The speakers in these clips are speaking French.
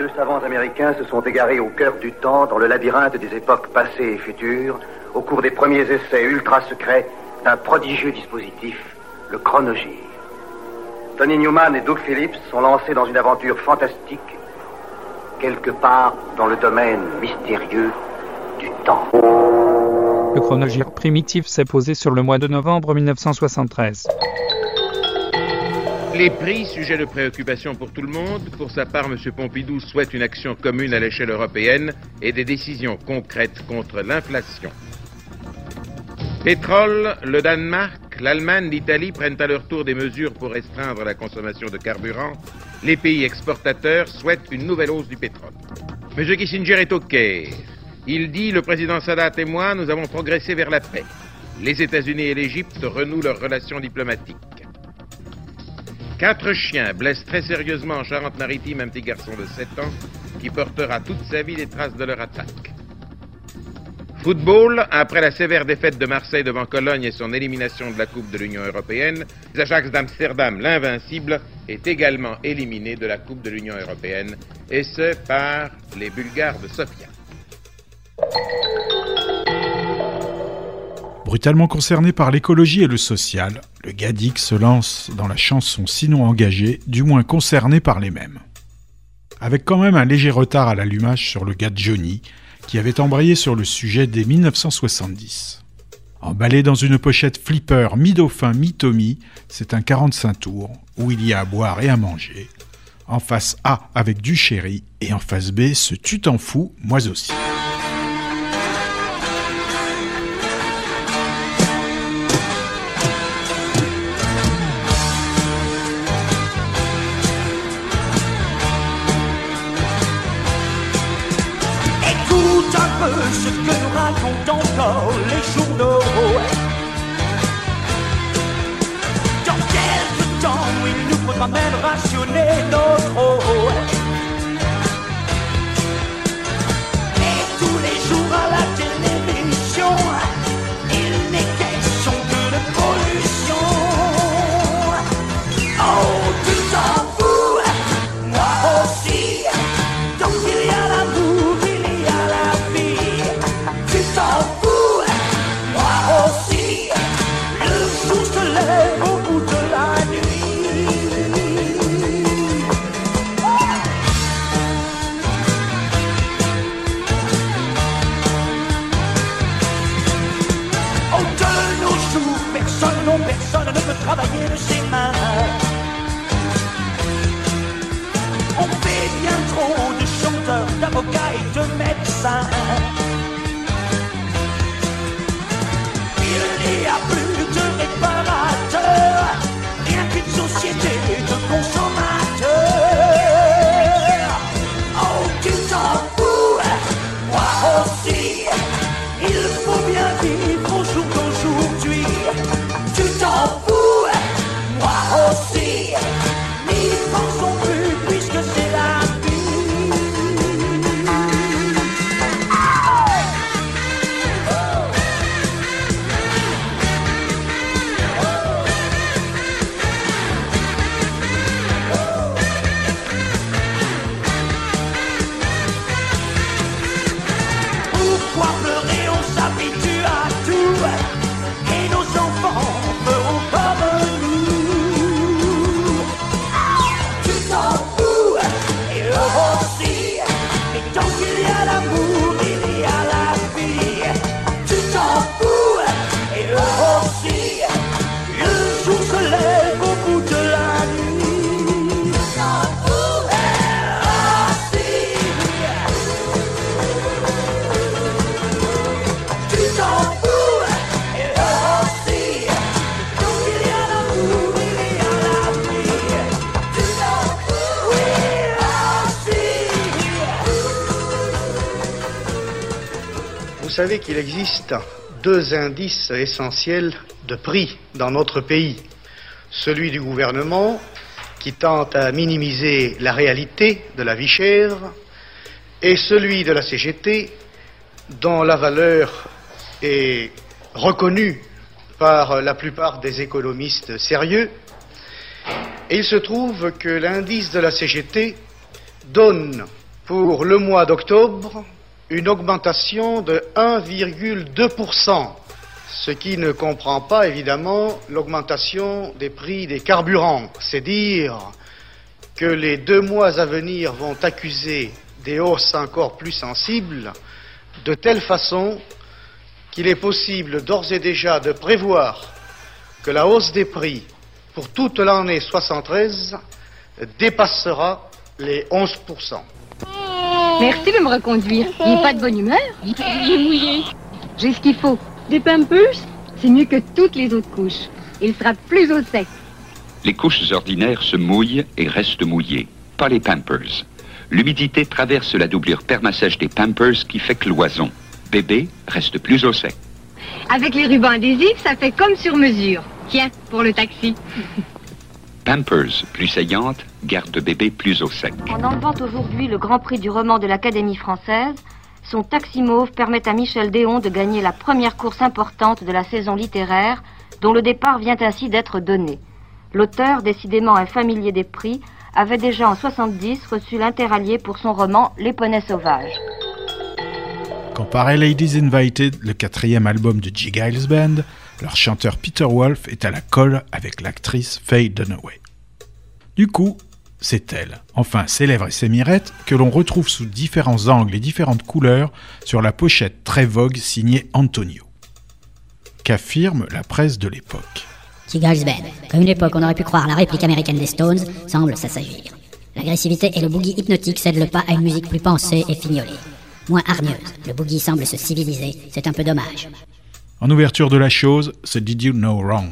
deux savants américains se sont égarés au cœur du temps, dans le labyrinthe des époques passées et futures, au cours des premiers essais ultra secrets d'un prodigieux dispositif, le chronogire. Tony Newman et Doug Phillips sont lancés dans une aventure fantastique, quelque part dans le domaine mystérieux du temps. Le chronogire primitif s'est posé sur le mois de novembre 1973. Les prix, sujet de préoccupation pour tout le monde. Pour sa part, M. Pompidou souhaite une action commune à l'échelle européenne et des décisions concrètes contre l'inflation. Pétrole, le Danemark, l'Allemagne, l'Italie prennent à leur tour des mesures pour restreindre la consommation de carburant. Les pays exportateurs souhaitent une nouvelle hausse du pétrole. M. Kissinger est OK. Il dit, le président Sadat et moi, nous avons progressé vers la paix. Les États-Unis et l'Égypte renouent leurs relations diplomatiques. Quatre chiens blessent très sérieusement en Charente-Maritime un petit garçon de 7 ans qui portera toute sa vie les traces de leur attaque. Football, après la sévère défaite de Marseille devant Cologne et son élimination de la Coupe de l'Union européenne, l'Ajax d'Amsterdam, l'invincible, est également éliminé de la Coupe de l'Union européenne, et ce par les Bulgares de Sofia. Brutalement concerné par l'écologie et le social, le Gadic se lance dans la chanson sinon engagée, du moins concernée par les mêmes. Avec quand même un léger retard à l'allumage sur le gars Johnny, qui avait embrayé sur le sujet dès 1970. Emballé dans une pochette flipper mi-dauphin mi-tommy, c'est un 45 tours où il y a à boire et à manger. En face A avec du chéri et en face B ce tu t'en fous, moi aussi. Vous savez qu'il existe deux indices essentiels de prix dans notre pays. Celui du gouvernement, qui tente à minimiser la réalité de la vie chère, et celui de la CGT, dont la valeur est reconnue par la plupart des économistes sérieux. Et il se trouve que l'indice de la CGT donne pour le mois d'octobre une augmentation de 1,2%, ce qui ne comprend pas évidemment l'augmentation des prix des carburants. C'est dire que les deux mois à venir vont accuser des hausses encore plus sensibles, de telle façon qu'il est possible d'ores et déjà de prévoir que la hausse des prix pour toute l'année 73 dépassera les 11%. Merci de me reconduire. Il n'est pas de bonne humeur. Il est mouillé. J'ai ce qu'il faut. Des pampers C'est mieux que toutes les autres couches. Il sera plus au sec. Les couches ordinaires se mouillent et restent mouillées, pas les pampers. L'humidité traverse la doublure permassage des pampers qui fait cloison. Bébé reste plus au sec. Avec les rubans adhésifs, ça fait comme sur mesure. Tiens, pour le taxi. Pampers plus saillante, garde bébé plus au sec. En enlevant aujourd'hui le Grand Prix du roman de l'Académie française, son taxi mauve permet à Michel Déon de gagner la première course importante de la saison littéraire, dont le départ vient ainsi d'être donné. L'auteur, décidément un familier des prix, avait déjà en 70 reçu l'interallié pour son roman Les poneys sauvages. Comparé Ladies Invited, le quatrième album de G. Giles Band, leur chanteur Peter Wolf est à la colle avec l'actrice Faye Dunaway. Du coup, c'est elle, enfin célèbre et sémirette, que l'on retrouve sous différents angles et différentes couleurs sur la pochette très vogue signée Antonio. Qu'affirme la presse de l'époque Giles Band. Comme une époque on aurait pu croire la réplique américaine des Stones, semble s'assagir. L'agressivité et le boogie hypnotique cèdent le pas à une musique plus pensée et fignolée. Moins hargneuse, le boogie semble se civiliser, c'est un peu dommage. En ouverture de la chose, ce Did You Know Wrong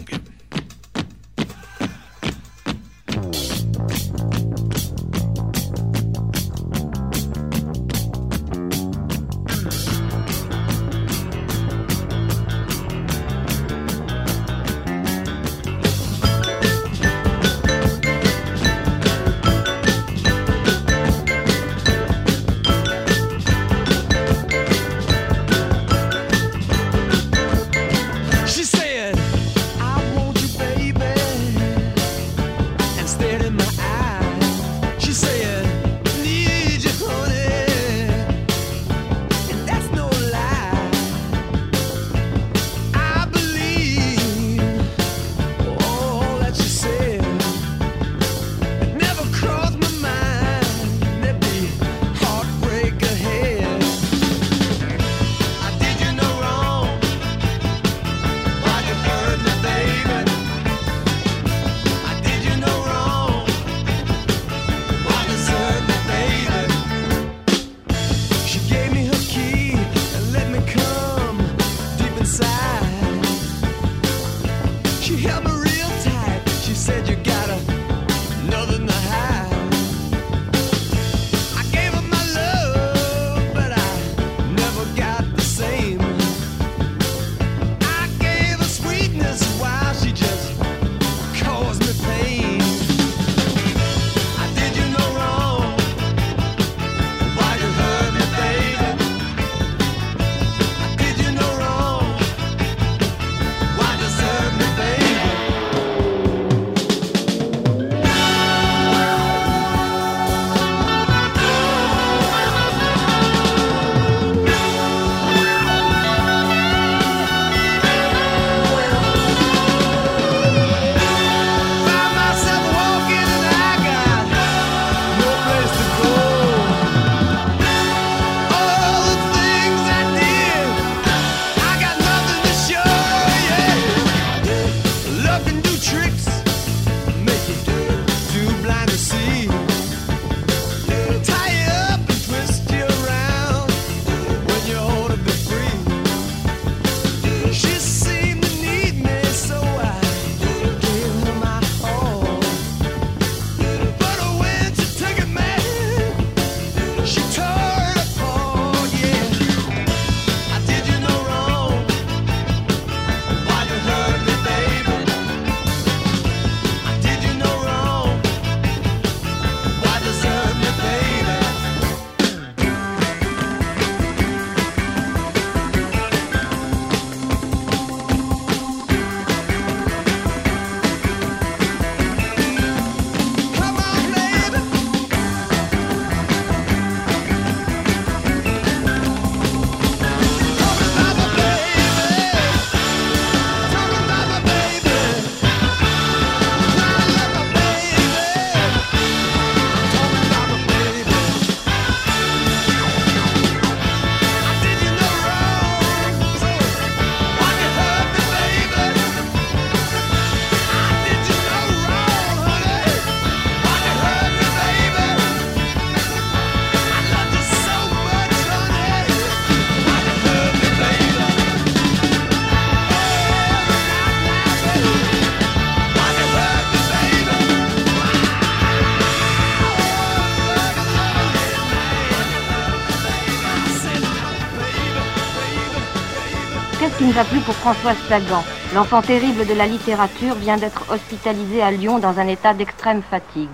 pour Françoise Sagan. L'enfant terrible de la littérature vient d'être hospitalisé à Lyon dans un état d'extrême fatigue.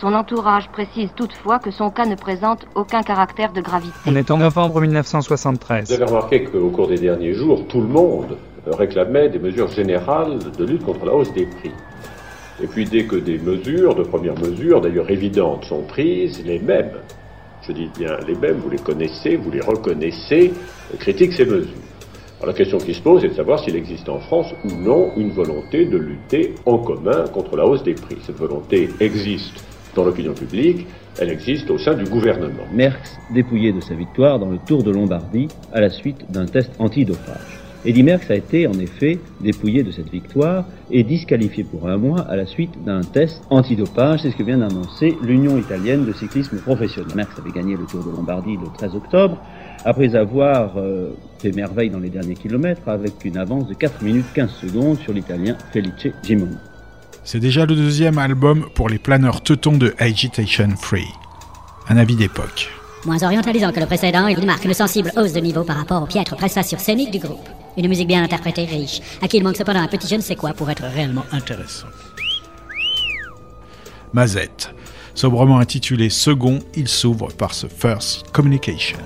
Son entourage précise toutefois que son cas ne présente aucun caractère de gravité. On est en novembre 1973. Vous avez remarqué qu'au cours des derniers jours, tout le monde réclamait des mesures générales de lutte contre la hausse des prix. Et puis dès que des mesures, de premières mesures, d'ailleurs évidentes, sont prises, les mêmes, je dis bien les mêmes, vous les connaissez, vous les reconnaissez, critiquent ces mesures. Alors la question qui se pose est de savoir s'il existe en France ou non une volonté de lutter en commun contre la hausse des prix. Cette volonté existe dans l'opinion publique, elle existe au sein du gouvernement. Merckx dépouillé de sa victoire dans le Tour de Lombardie à la suite d'un test antidopage. Eddy Merckx a été en effet dépouillé de cette victoire et disqualifié pour un mois à la suite d'un test antidopage. C'est ce que vient d'annoncer l'Union italienne de cyclisme professionnel. Merckx avait gagné le Tour de Lombardie le 13 octobre après avoir euh, fait merveille dans les derniers kilomètres avec une avance de 4 minutes 15 secondes sur l'italien Felice Gimoni. C'est déjà le deuxième album pour les planeurs teutons de Agitation Free. Un avis d'époque. Moins orientalisant que le précédent, il marque une sensible hausse de niveau par rapport aux piètres prestations scéniques du groupe. Une musique bien interprétée, riche, à qui il manque cependant un petit je ne sais quoi pour être réellement intéressant. Mazette. Sobrement intitulé Second, il s'ouvre par ce First Communication.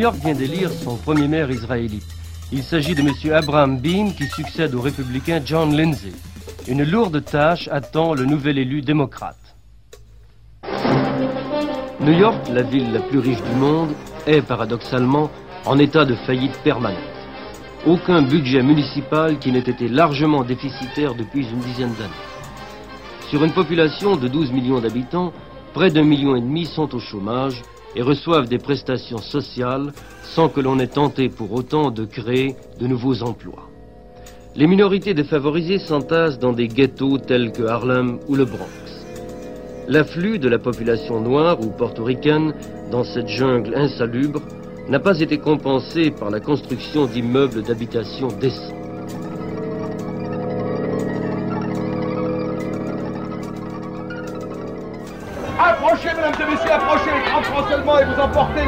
York vient d'élire son premier maire israélite. Il s'agit de M. Abraham Bean qui succède au républicain John Lindsay. Une lourde tâche attend le nouvel élu démocrate. New York, la ville la plus riche du monde, est paradoxalement en état de faillite permanente. Aucun budget municipal qui n'ait été largement déficitaire depuis une dizaine d'années. Sur une population de 12 millions d'habitants, près d'un million et demi sont au chômage et reçoivent des prestations sociales sans que l'on ait tenté pour autant de créer de nouveaux emplois. Les minorités défavorisées s'entassent dans des ghettos tels que Harlem ou le Bronx. L'afflux de la population noire ou portoricaine dans cette jungle insalubre n'a pas été compensé par la construction d'immeubles d'habitation décents.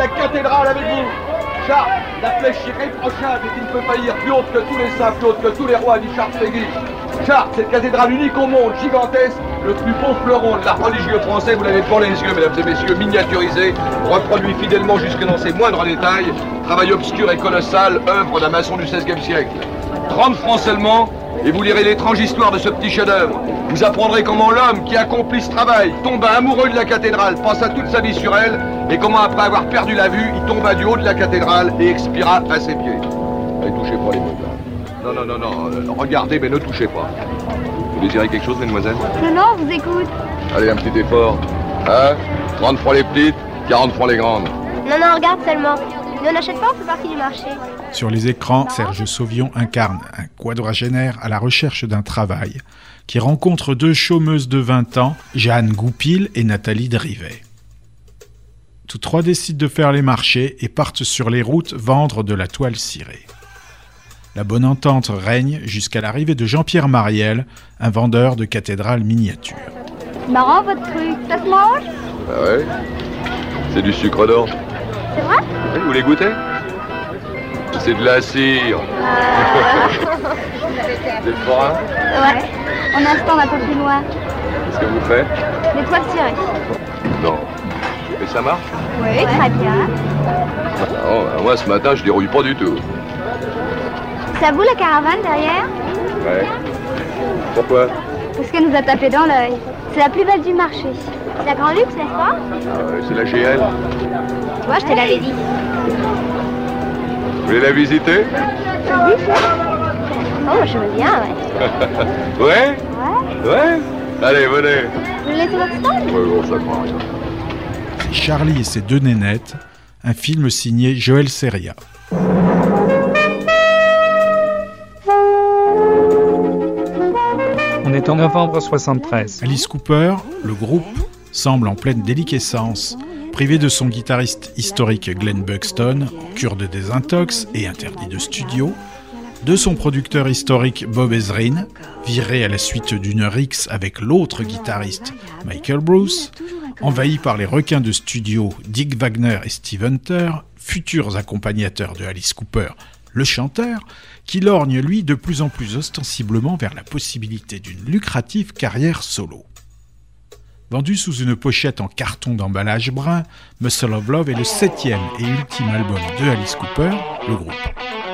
La cathédrale avec vous. Charles, la flèche irréprochable et qui ne peut faillir plus haute que tous les saints, plus haute que tous les rois, dit Charles Péguy. Charles, cette cathédrale unique au monde, gigantesque, le plus beau fleuron de l'art religieux français, vous l'avez devant les yeux, mesdames et messieurs, miniaturisé, reproduit fidèlement jusque dans ses moindres détails, travail obscur et colossal, œuvre d'un maçon du XVIe siècle. 30 francs seulement, et vous lirez l'étrange histoire de ce petit chef-d'œuvre. Vous apprendrez comment l'homme qui accomplit ce travail tomba amoureux de la cathédrale, pensa toute sa vie sur elle, et comment après avoir perdu la vue, il tomba du haut de la cathédrale et expira à ses pieds. Allez, touchez pas les meubles. Non, non, non, non, euh, regardez, mais ne touchez pas. Vous désirez quelque chose, mesdemoiselles? Non, non, on vous écoute. Allez, un petit effort. Hein? 30 francs les petites, 40 francs les grandes. Non, non, regarde seulement. Ne l'achète pas, on fait partie du marché. Sur les écrans, Serge Sauvion incarne un quadragénaire à la recherche d'un travail qui rencontre deux chômeuses de 20 ans, Jeanne Goupil et Nathalie Drivet. Tous trois décident de faire les marchés et partent sur les routes vendre de la toile cirée. La bonne entente règne jusqu'à l'arrivée de Jean-Pierre Mariel, un vendeur de cathédrales miniatures. Marrant votre truc, ça se mange? Ah ouais C'est du sucre d'or. C'est vrai Oui, vous voulez goûter C'est de la cire. Vous êtes forain Ouais. On a un stand un peu plus loin. Qu'est-ce que vous faites Des toiles cirées. Non. Et ça marche Oui, très bien. Non, ben moi ce matin je dérouille pas du tout. C'est à vous la caravane derrière Ouais. Pourquoi Parce qu'elle nous a tapé dans l'œil. C'est la plus belle du marché. C'est la Grand Luxe, n'est-ce pas ouais, C'est la GL. Tu vois, je te l'avais dit. Vous voulez la visiter Oh, je veux bien, ouais. Ouais Ouais Ouais Allez, venez. Vous votre stand Ouais, bon, ça prend rien. Charlie et ses deux nénettes, un film signé Joël Seria. En novembre 73. Alice Cooper, le groupe, semble en pleine déliquescence, privé de son guitariste historique Glenn Buxton, en cure de désintox et interdit de studio, de son producteur historique Bob Ezrin, viré à la suite d'une rixe avec l'autre guitariste Michael Bruce, envahi par les requins de studio Dick Wagner et Steve Hunter, futurs accompagnateurs de Alice Cooper, le chanteur, qui lorgne lui de plus en plus ostensiblement vers la possibilité d'une lucrative carrière solo. Vendu sous une pochette en carton d'emballage brun, Muscle of Love est le septième et ultime album de Alice Cooper, le groupe.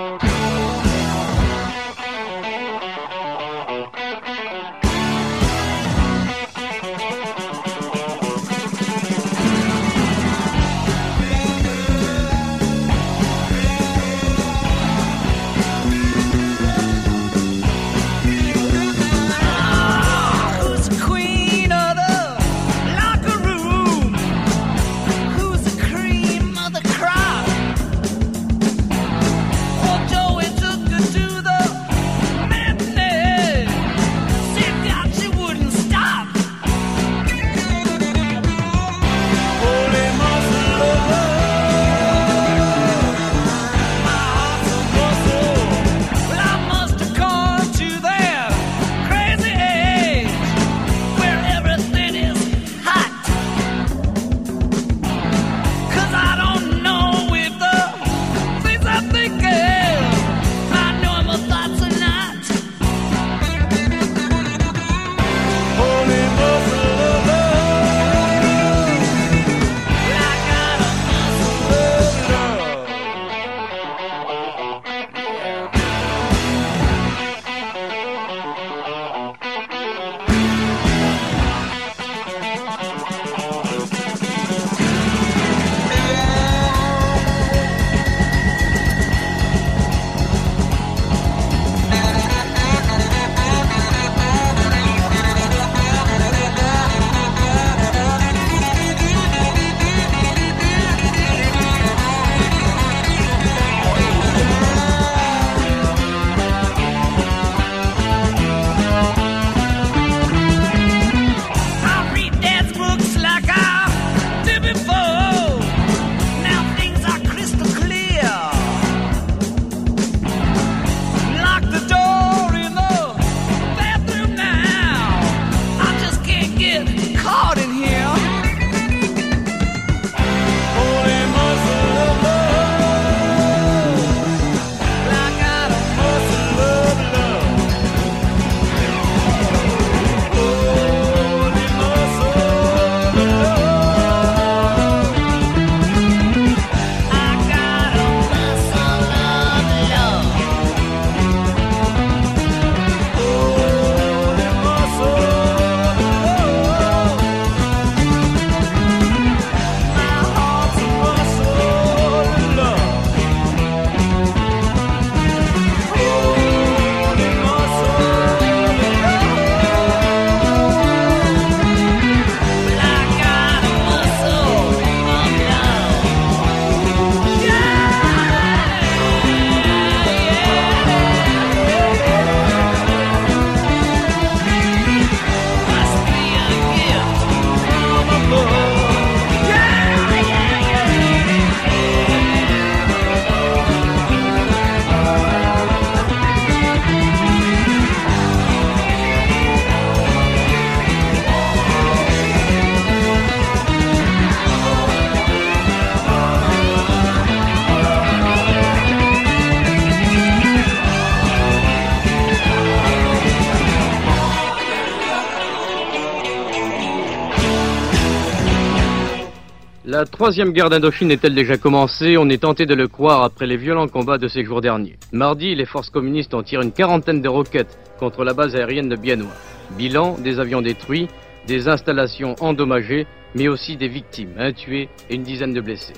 La troisième guerre d'Indochine est-elle déjà commencée? On est tenté de le croire après les violents combats de ces jours derniers. Mardi, les forces communistes ont tiré une quarantaine de roquettes contre la base aérienne de Biennois. Bilan, des avions détruits, des installations endommagées, mais aussi des victimes, un tué et une dizaine de blessés.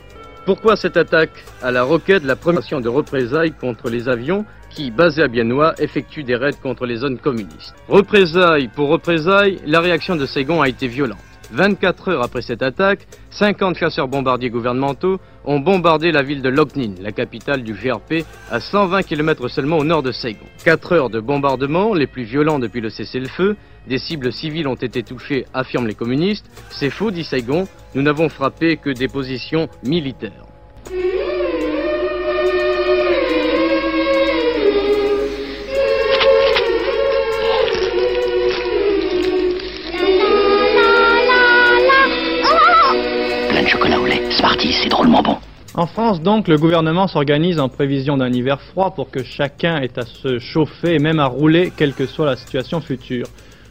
Pourquoi cette attaque à la roquette? La première de représailles contre les avions qui, basés à Biennois, effectuent des raids contre les zones communistes. Représailles pour représailles, la réaction de Ségon a été violente. 24 heures après cette attaque, 50 chasseurs bombardiers gouvernementaux ont bombardé la ville de Locnin, la capitale du GRP, à 120 km seulement au nord de Saigon. 4 heures de bombardement, les plus violents depuis le cessez-le-feu. Des cibles civiles ont été touchées, affirment les communistes. C'est faux, dit Saigon. Nous n'avons frappé que des positions militaires. Chocolat au lait. C'est c'est drôlement bon. En France, donc, le gouvernement s'organise en prévision d'un hiver froid pour que chacun ait à se chauffer et même à rouler, quelle que soit la situation future.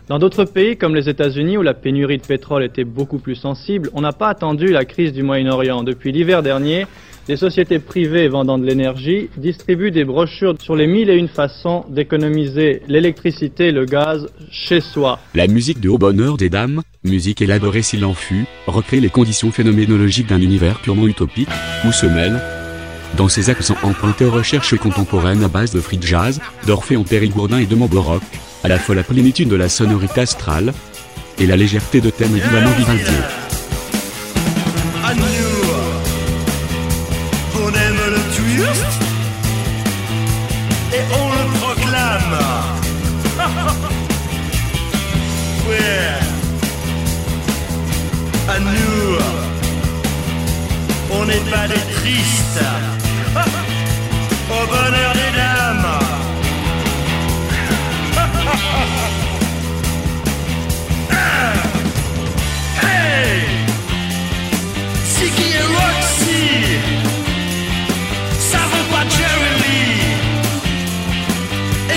Dans d'autres pays, comme les États-Unis, où la pénurie de pétrole était beaucoup plus sensible, on n'a pas attendu la crise du Moyen-Orient. Depuis l'hiver dernier, des sociétés privées vendant de l'énergie distribuent des brochures sur les mille et une façons d'économiser l'électricité et le gaz chez soi. La musique de haut bonheur des dames, musique élaborée s'il en fut, recrée les conditions phénoménologiques d'un univers purement utopique, où se mêlent, dans ses accents empruntés aux recherches contemporaines à base de free jazz, d'Orphéon Périgourdin et de Montboroc, à la fois la plénitude de la sonorité astrale, et la légèreté de thèmes évidemment vivaldiens. On aime le twist et on le proclame. on n'est pas des tristes. Au bonheur des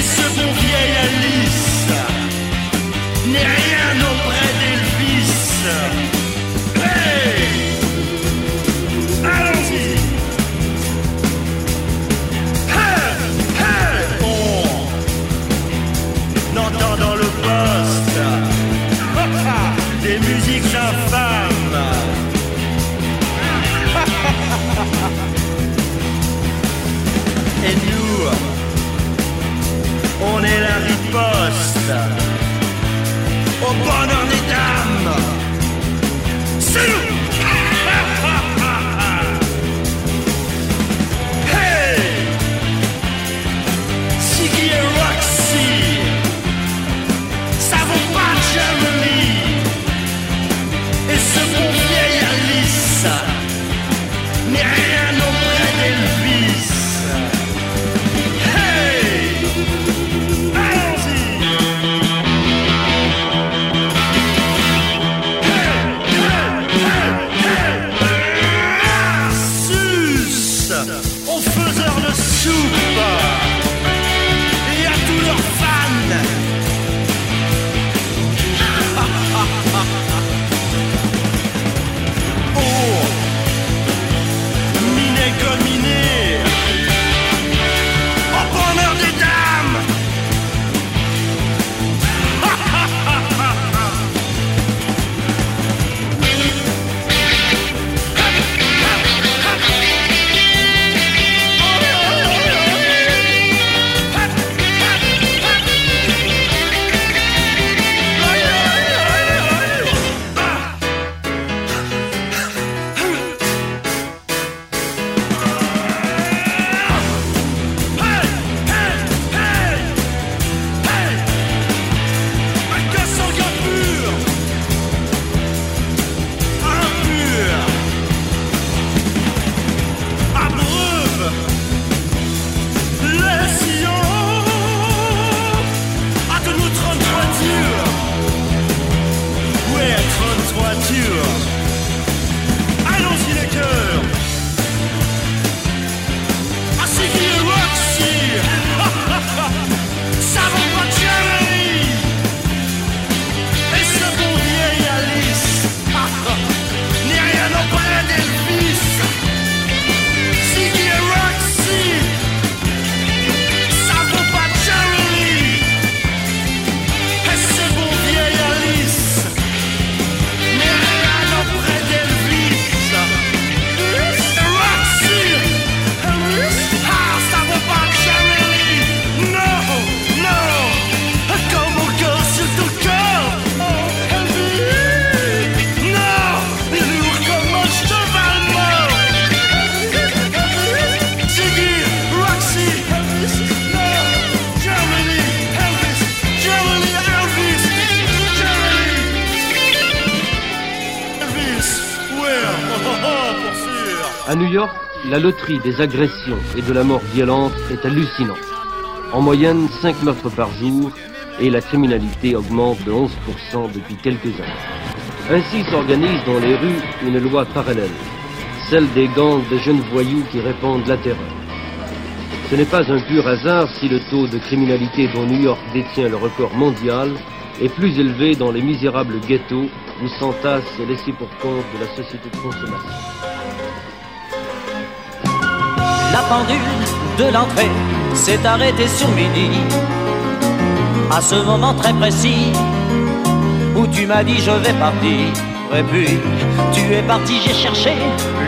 ce bon vieil Alice N'est rien auprès la loterie des agressions et de la mort violente est hallucinante. En moyenne, 5 meurtres par jour et la criminalité augmente de 11% depuis quelques années. Ainsi s'organise dans les rues une loi parallèle. celle des gangs de jeunes voyous qui répandent la terreur. Ce n'est pas un pur hasard si le taux de criminalité dont New York détient le record mondial est plus élevé dans les misérables ghettos où s'entassent et laissés pour compte de la société de consommation. La pendule de l'entrée s'est arrêtée sur midi. À ce moment très précis où tu m'as dit je vais partir. Et puis tu es parti, j'ai cherché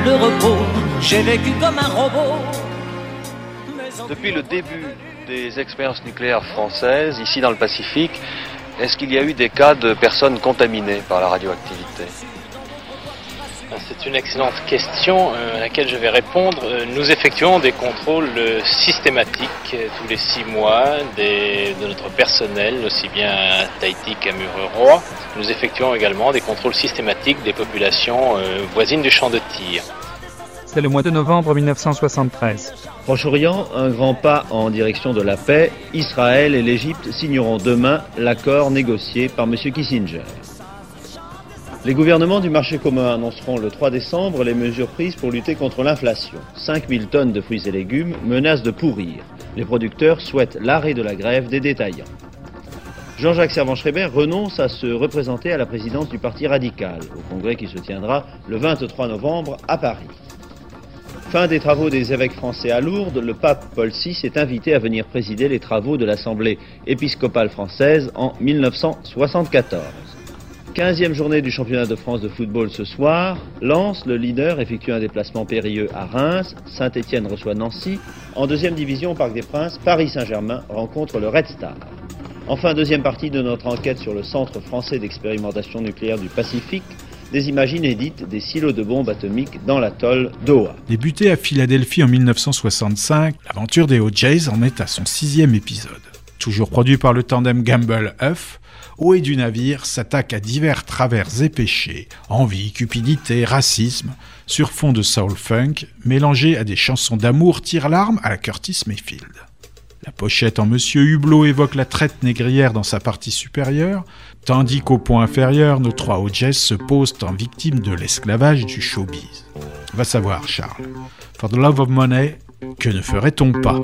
le repos. J'ai vécu comme un robot. Depuis le début des expériences nucléaires françaises, ici dans le Pacifique, est-ce qu'il y a eu des cas de personnes contaminées par la radioactivité? C'est une excellente question euh, à laquelle je vais répondre. Euh, Nous effectuons des contrôles euh, systématiques tous les six mois des- de notre personnel, aussi bien à Tahiti qu'à Mururoa. Nous effectuons également des contrôles systématiques des populations voisines du champ de tir. C'est le mois de novembre 1973. Proche-Orient, un grand pas en direction de la paix. Israël et l'Égypte signeront demain l'accord négocié par M. Kissinger. Les gouvernements du marché commun annonceront le 3 décembre les mesures prises pour lutter contre l'inflation. 5000 tonnes de fruits et légumes menacent de pourrir. Les producteurs souhaitent l'arrêt de la grève des détaillants. Jean-Jacques Servan-Schreiber renonce à se représenter à la présidence du Parti radical, au congrès qui se tiendra le 23 novembre à Paris. Fin des travaux des évêques français à Lourdes, le pape Paul VI est invité à venir présider les travaux de l'Assemblée épiscopale française en 1974. 15e journée du championnat de France de football ce soir. Lens, le leader, effectue un déplacement périlleux à Reims. Saint-Étienne reçoit Nancy. En deuxième division au Parc des Princes, Paris Saint-Germain rencontre le Red Star. Enfin, deuxième partie de notre enquête sur le Centre français d'expérimentation nucléaire du Pacifique. Des images inédites des silos de bombes atomiques dans l'atoll d'Oa. Débuté à Philadelphie en 1965, l'aventure des OJs en est à son sixième épisode. Toujours produit par le tandem Gamble-Huff, Haut et du navire s'attaque à divers travers et péchés, envie, cupidité, racisme, sur fond de soul funk, mélangés à des chansons d'amour tire-larme à la Curtis Mayfield. La pochette en Monsieur Hublot évoque la traite négrière dans sa partie supérieure, tandis qu'au point inférieur, nos trois OJs se posent en victimes de l'esclavage du showbiz. Va savoir, Charles. For the love of money, que ne ferait-on pas?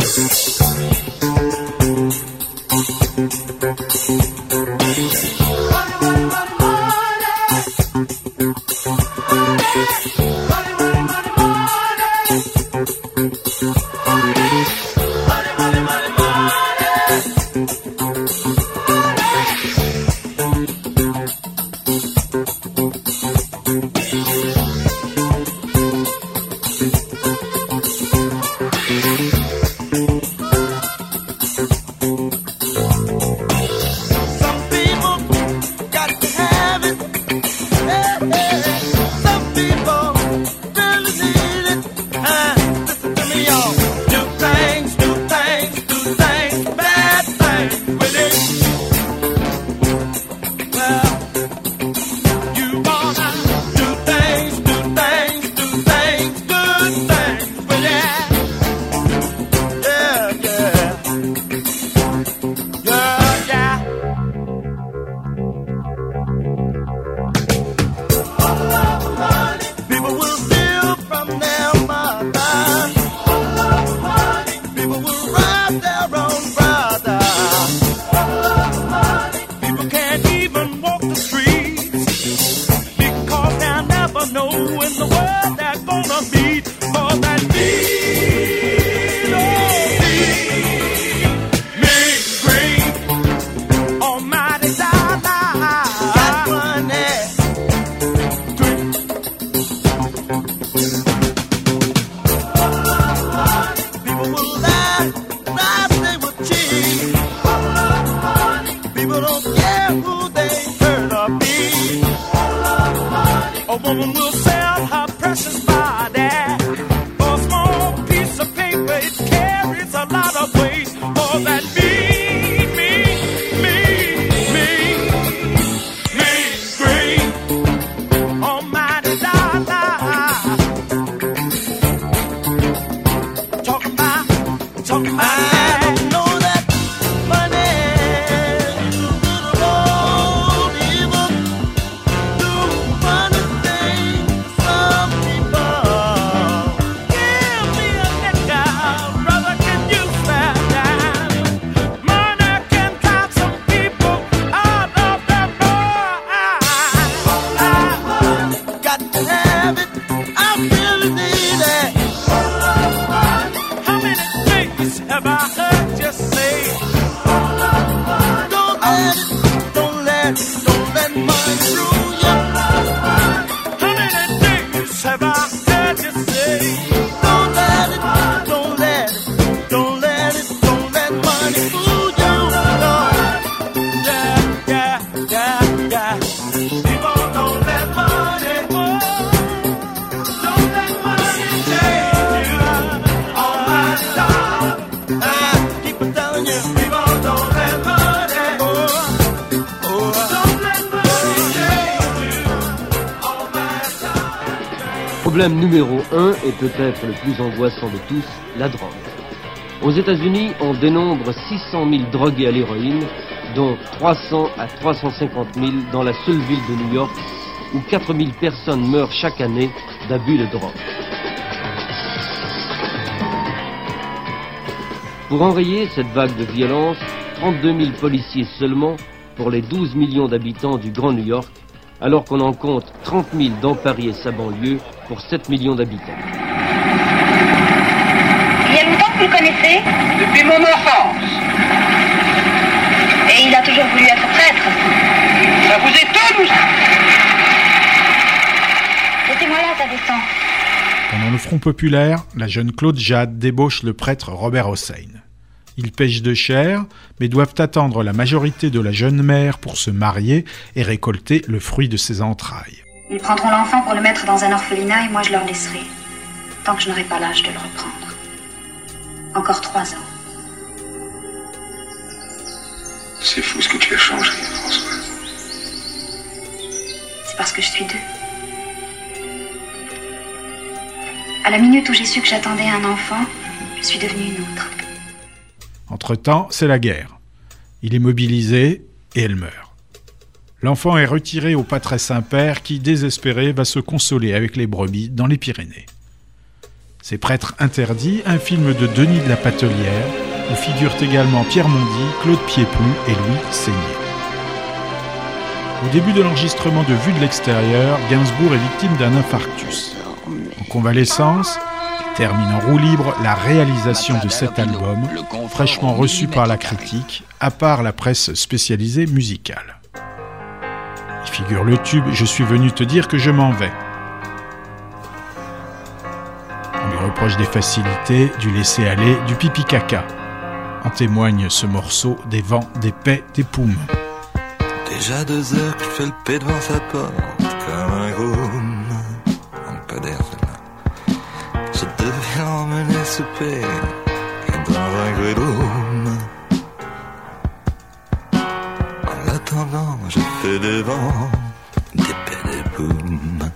Problème numéro un et peut-être le plus angoissant de tous, la drogue. Aux États-Unis, on dénombre 600 000 drogués à l'héroïne, dont 300 à 350 000 dans la seule ville de New York, où 4 000 personnes meurent chaque année d'abus de drogue. Pour enrayer cette vague de violence, 32 000 policiers seulement pour les 12 millions d'habitants du Grand New York, alors qu'on en compte 30 000 dans Paris et sa banlieue pour 7 millions d'habitants. Il y a longtemps que vous le connaissez Depuis mon enfance. Et il a toujours voulu être prêtre. Ça vous étonne Mettez-moi là, ça descend. Pendant le Front populaire, la jeune Claude Jade débauche le prêtre Robert Hossein. Ils pêchent de chair, mais doivent attendre la majorité de la jeune mère pour se marier et récolter le fruit de ses entrailles. Ils prendront l'enfant pour le mettre dans un orphelinat et moi je leur laisserai. Tant que je n'aurai pas l'âge de le reprendre. Encore trois ans. C'est fou ce que tu as changé, Françoise. C'est parce que je suis deux. À la minute où j'ai su que j'attendais un enfant, je suis devenue une autre. Entre-temps, c'est la guerre. Il est mobilisé et elle meurt. L'enfant est retiré au pas très Saint-Père qui, désespéré, va se consoler avec les brebis dans les Pyrénées. Ces prêtres interdits, un film de Denis de la Patelière, où figurent également Pierre Mondy, Claude Piéplu et Louis Seigné. Au début de l'enregistrement de Vue de l'extérieur, Gainsbourg est victime d'un infarctus. En convalescence, termine en roue libre la réalisation de cet album, fraîchement reçu par la critique, à part la presse spécialisée musicale. Figure le tube Je suis venu te dire que je m'en vais. On lui reproche des facilités, du laisser-aller, du pipi-caca. En témoigne ce morceau des vents, des paix, des poumes. Déjà deux heures qu'il fait le paix devant sa porte, comme un groom. Manque pas d'air. Je devais l'emmener dans un great attendant, je fais des vents, des paix, des poumes.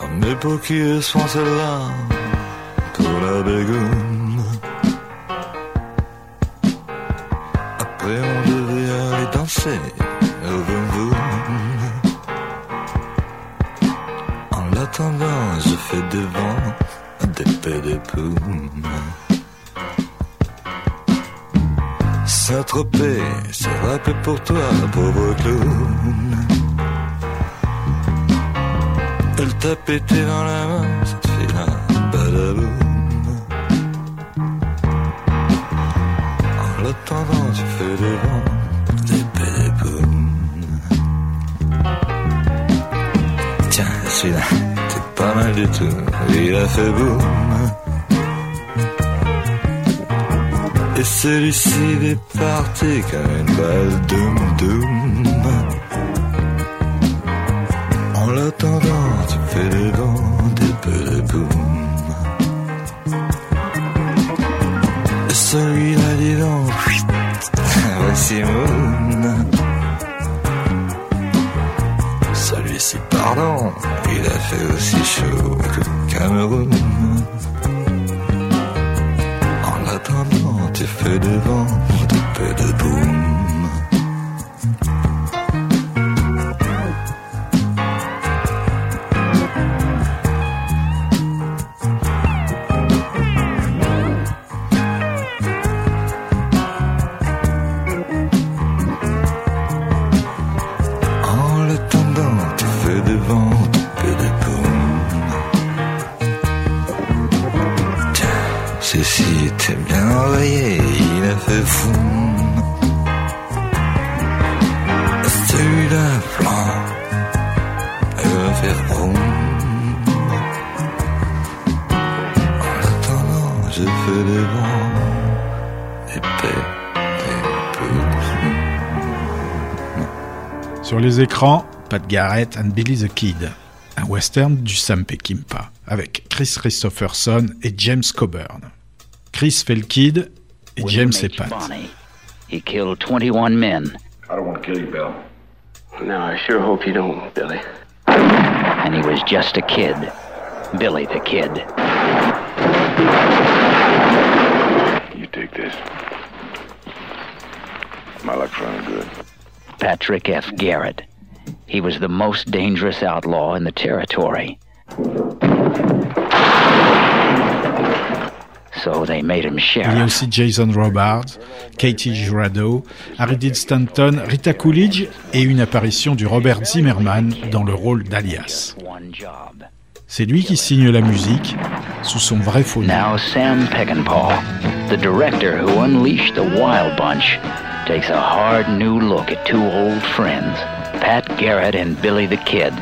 Dans mes paupières sont celles-là, pour la bégoune. Après on devait aller danser au boum boum. En l'attendant, je fais des vents, des paix, ça va peu pour toi, pauvre clown. Elle t'a pété dans la main, cette fille-là, badaboum. En l'attendant, tu fais des vents, des poumes. Tiens, celui-là, t'es pas mal du tout, il a fait boum. Et celui-ci est parti comme une balle doum doum. En l'attendant, tu fais des vents, des peu de boum. Et celui-là, dis donc, voici Moon. Celui-ci, pardon, il a fait aussi chaud que Cameroun. Fais des vents, des peu de. Sur les écrans, Pat Garrett and Billy the Kid, un western du Sam Peckinpah, avec Chris Christopherson et James Coburn. Chris fait le kid et James est Pat. He killed 21 men. I don't want to kill you, Bill. No, I sure hope you don't, Billy. And he was just a kid. Billy the Kid. You take this. My luck's running good. Patrick F. Garrett. He was the most dangerous outlaw in the territory. So they made him Il y a aussi Jason Robards, Katie Jurado, Harry Stanton, Rita Coolidge et une apparition du Robert Zimmerman dans le rôle d'Alias. C'est lui qui signe la musique sous son vrai faux nom. Now Sam Peckinpah, the director who unleashed the Wild Bunch, takes a hard new look at two old friends, Pat Garrett and Billy the Kid.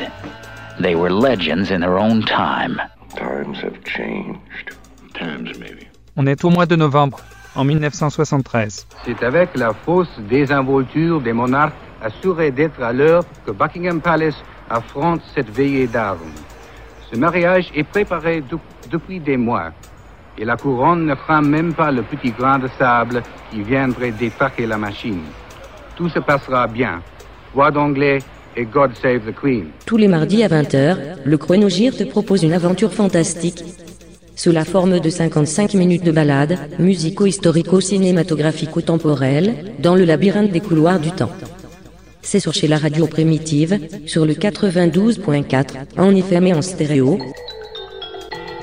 They were legends in their own time. Times have changed. Times, maybe. On est au mois de novembre, en 1973. C'est avec la fausse désinvolture des monarques assurés d'être à l'heure que Buckingham Palace affronte cette veillée d'armes. Ce mariage est préparé de- depuis des mois et la couronne ne craint même pas le petit grain de sable qui viendrait détraquer la machine. Tout se passera bien. Voix d'anglais et God Save the Queen. Tous les mardis à 20h, le Chronogir te propose une aventure fantastique sous la forme de 55 minutes de balade, musico-historico-cinématographico-temporelle, dans le labyrinthe des couloirs du temps. C'est sur chez la radio primitive, sur le 92.4, en FM et en stéréo,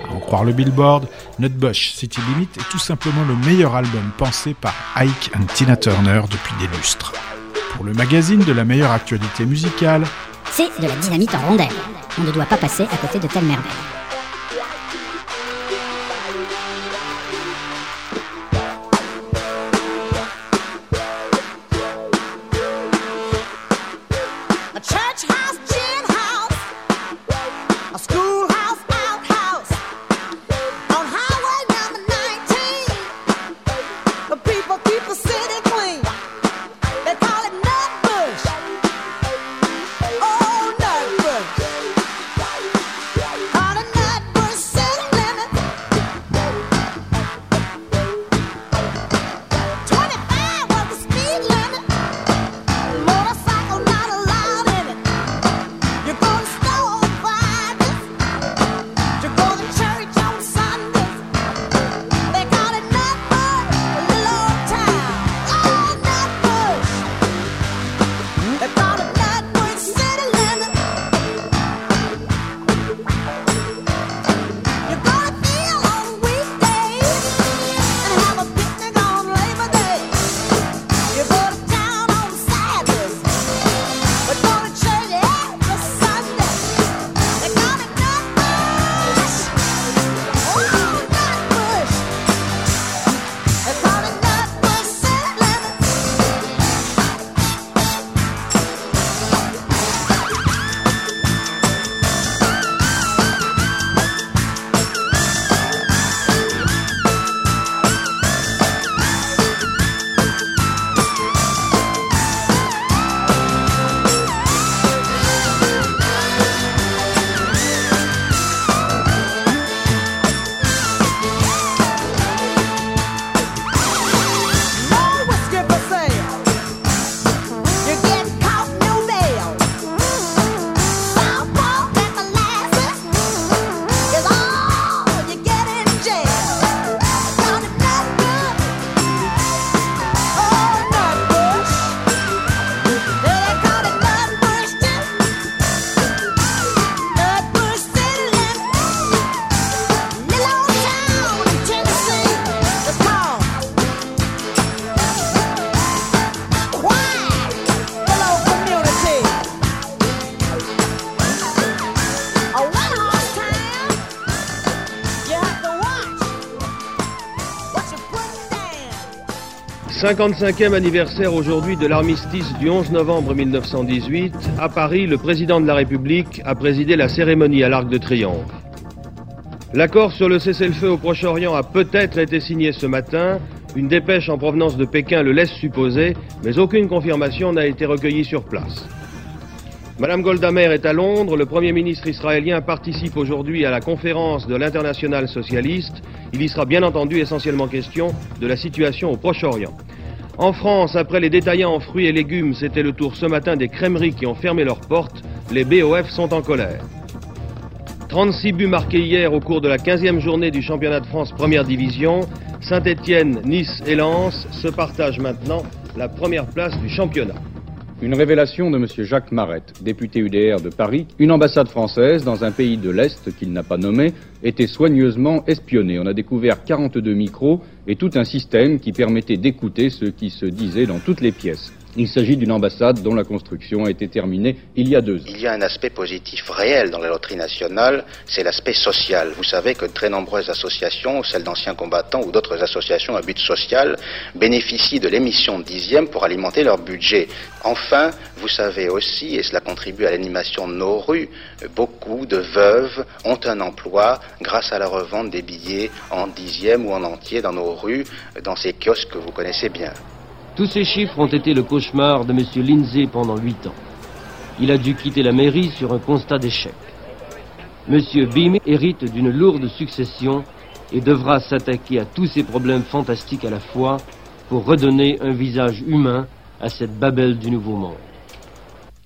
À en croire le Billboard, Nutbush City Limit est tout simplement le meilleur album pensé par Ike and Tina Turner depuis des lustres. Pour le magazine de la meilleure actualité musicale, C'est de la dynamite en rondelle. On ne doit pas passer à côté de telles merveilles. 55e anniversaire aujourd'hui de l'armistice du 11 novembre 1918. À Paris, le président de la République a présidé la cérémonie à l'Arc de Triomphe. L'accord sur le cessez-le-feu au Proche-Orient a peut-être été signé ce matin. Une dépêche en provenance de Pékin le laisse supposer, mais aucune confirmation n'a été recueillie sur place. Madame Golda Meir est à Londres. Le Premier ministre israélien participe aujourd'hui à la conférence de l'international socialiste. Il y sera bien entendu essentiellement question de la situation au Proche-Orient. En France, après les détaillants en fruits et légumes, c'était le tour ce matin des crèmeries qui ont fermé leurs portes. Les BOF sont en colère. 36 buts marqués hier au cours de la 15e journée du championnat de France Première Division. Saint-Étienne, Nice et Lens se partagent maintenant la première place du championnat. Une révélation de M. Jacques Marette, député UDR de Paris. Une ambassade française dans un pays de l'Est qu'il n'a pas nommé était soigneusement espionnée. On a découvert 42 micros et tout un système qui permettait d'écouter ce qui se disait dans toutes les pièces. Il s'agit d'une ambassade dont la construction a été terminée il y a deux ans. Il y a un aspect positif réel dans la loterie nationale, c'est l'aspect social. Vous savez que très nombreuses associations, celles d'anciens combattants ou d'autres associations à but social, bénéficient de l'émission de dixième pour alimenter leur budget. Enfin, vous savez aussi, et cela contribue à l'animation de nos rues, beaucoup de veuves ont un emploi grâce à la revente des billets en dixième ou en entier dans nos rues, dans ces kiosques que vous connaissez bien. Tous ces chiffres ont été le cauchemar de M. Lindsay pendant huit ans. Il a dû quitter la mairie sur un constat d'échec. M. Beam hérite d'une lourde succession et devra s'attaquer à tous ces problèmes fantastiques à la fois pour redonner un visage humain à cette Babel du Nouveau Monde.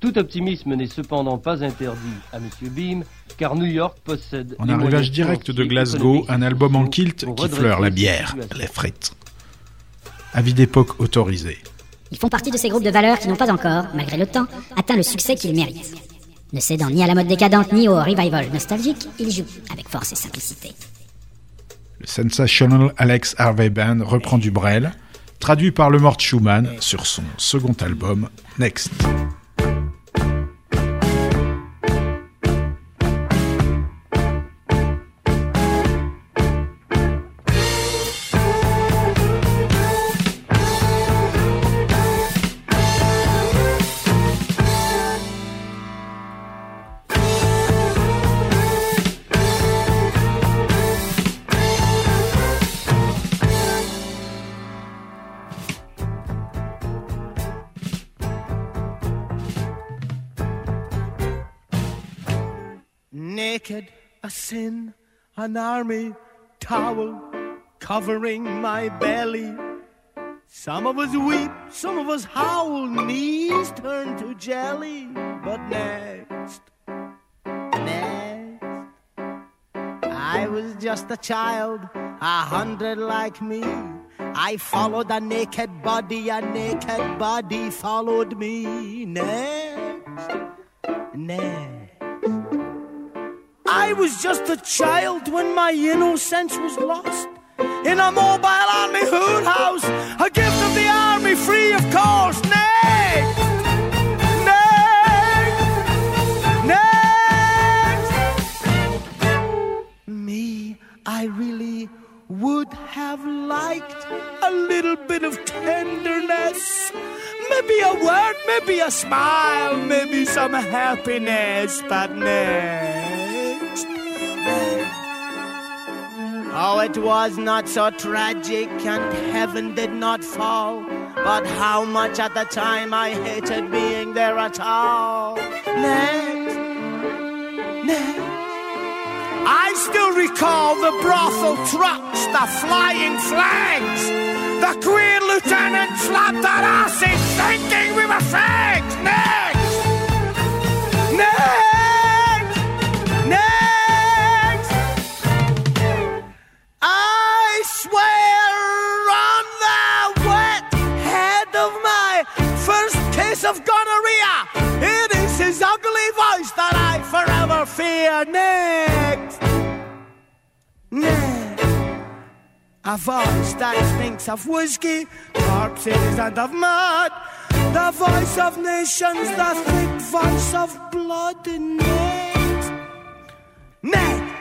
Tout optimisme n'est cependant pas interdit à M. Beam, car New York possède... En arrivage direct de Glasgow, un album en kilt qui fleure la bière, les frites. Avis d'époque autorisé. Ils font partie de ces groupes de valeurs qui n'ont pas encore, malgré le temps, atteint le succès qu'ils méritent. Ne cédant ni à la mode décadente ni au revival nostalgique, ils jouent avec force et simplicité. Le Sensational Alex Harvey Band reprend du Brel, traduit par le Mort Schumann sur son second album Next. An army towel covering my belly. Some of us weep, some of us howl, knees turn to jelly. But next, next, I was just a child, a hundred like me. I followed a naked body, a naked body followed me. Next, next. I was just a child when my innocence was lost. In a mobile army hood house, a gift of the army, free of cost. Me, I really would have liked a little bit of tenderness. Maybe a word, maybe a smile, maybe some happiness, but next. It was not so tragic and heaven did not fall. But how much at the time I hated being there at all. Next, next. I still recall the brothel trucks, the flying flags. The Queen Lieutenant slapped our asses thinking we were fags. Next! Next! Of gonorrhea, it is his ugly voice that I forever fear. Next! Next! A voice that stinks of whiskey, corpses, and of mud. The voice of nations, the thick voice of blood and next. Next!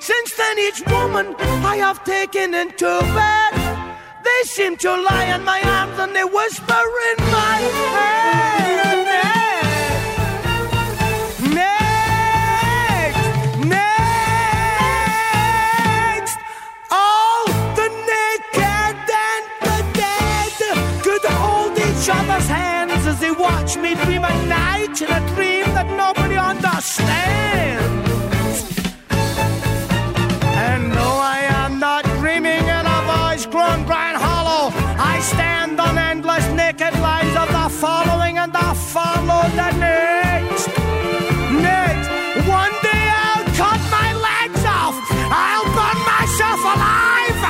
Since then, each woman I have taken into bed, they seem to lie in my arms and they whisper in my head. Next, next, all the naked and the dead could hold each other's hands as they watch me dream at night in a dream that nobody understands. Next. Next, one day I'll cut my legs off. I'll burn myself alive.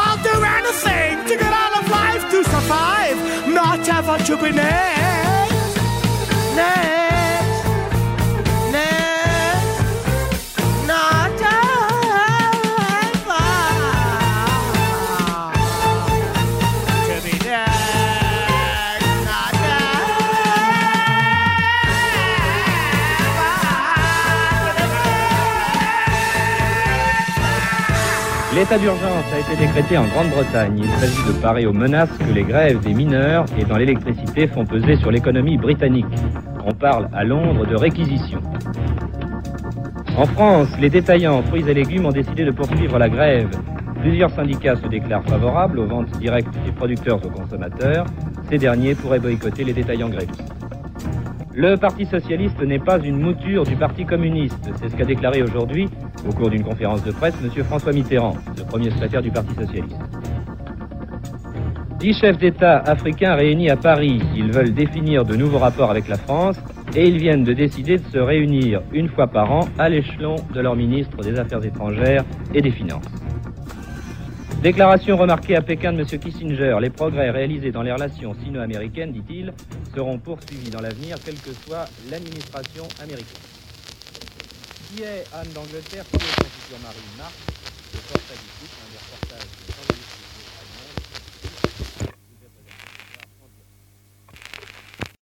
I'll do anything to get out of life to survive. Not ever to be next. L'état d'urgence a été décrété en Grande-Bretagne. Il s'agit de parer aux menaces que les grèves des mineurs et dans l'électricité font peser sur l'économie britannique. On parle à Londres de réquisition. En France, les détaillants fruits et légumes ont décidé de poursuivre la grève. Plusieurs syndicats se déclarent favorables aux ventes directes des producteurs aux consommateurs. Ces derniers pourraient boycotter les détaillants grévistes. Le Parti socialiste n'est pas une mouture du Parti communiste. C'est ce qu'a déclaré aujourd'hui, au cours d'une conférence de presse, M. François Mitterrand, le premier secrétaire du Parti socialiste. Dix chefs d'État africains réunis à Paris. Ils veulent définir de nouveaux rapports avec la France et ils viennent de décider de se réunir une fois par an à l'échelon de leur ministre des Affaires étrangères et des Finances. Déclaration remarquée à Pékin de M. Kissinger. Les progrès réalisés dans les relations sino-américaines, dit-il, seront poursuivis dans l'avenir, quelle que soit l'administration américaine. Qui est Anne d'Angleterre Qui est son futur mari Marc Le porte à